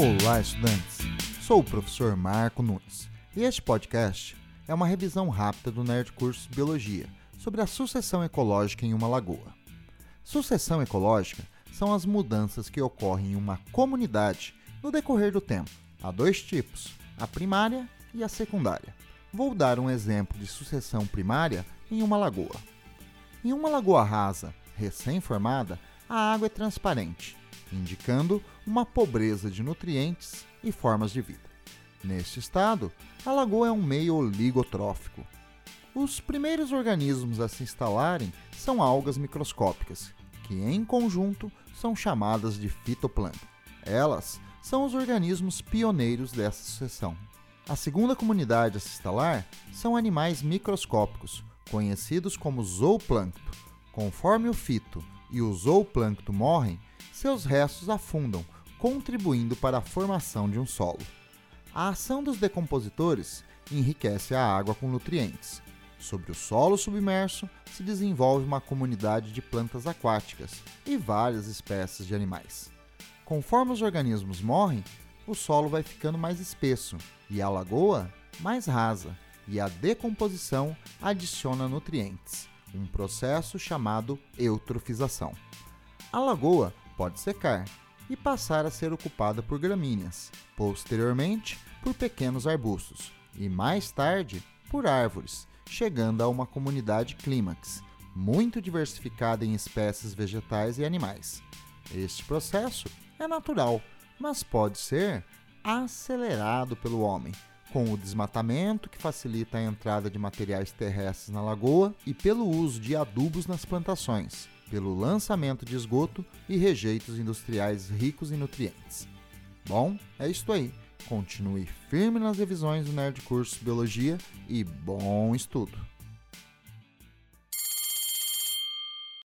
Olá, estudantes! Sou o professor Marco Nunes e este podcast é uma revisão rápida do Nerd Curso Biologia sobre a sucessão ecológica em uma lagoa. Sucessão ecológica são as mudanças que ocorrem em uma comunidade no decorrer do tempo. Há dois tipos, a primária e a secundária. Vou dar um exemplo de sucessão primária em uma lagoa. Em uma lagoa rasa, recém-formada, a água é transparente, indicando uma pobreza de nutrientes e formas de vida. Neste estado, a lagoa é um meio oligotrófico. Os primeiros organismos a se instalarem são algas microscópicas, que em conjunto são chamadas de fitoplâncton. Elas são os organismos pioneiros dessa sucessão. A segunda comunidade a se instalar são animais microscópicos, conhecidos como zooplâncton. Conforme o fito e o zooplâncton morrem, seus restos afundam, contribuindo para a formação de um solo. A ação dos decompositores enriquece a água com nutrientes. Sobre o solo submerso se desenvolve uma comunidade de plantas aquáticas e várias espécies de animais. Conforme os organismos morrem, o solo vai ficando mais espesso e a lagoa mais rasa, e a decomposição adiciona nutrientes, um processo chamado eutrofização. A lagoa pode secar e passar a ser ocupada por gramíneas, posteriormente por pequenos arbustos e mais tarde por árvores, chegando a uma comunidade clímax, muito diversificada em espécies vegetais e animais. Este processo é natural, mas pode ser acelerado pelo homem, com o desmatamento que facilita a entrada de materiais terrestres na lagoa e pelo uso de adubos nas plantações, pelo lançamento de esgoto e rejeitos industriais ricos em nutrientes. Bom, é isto aí. Continue firme nas revisões do Nerd Curso Biologia e bom estudo!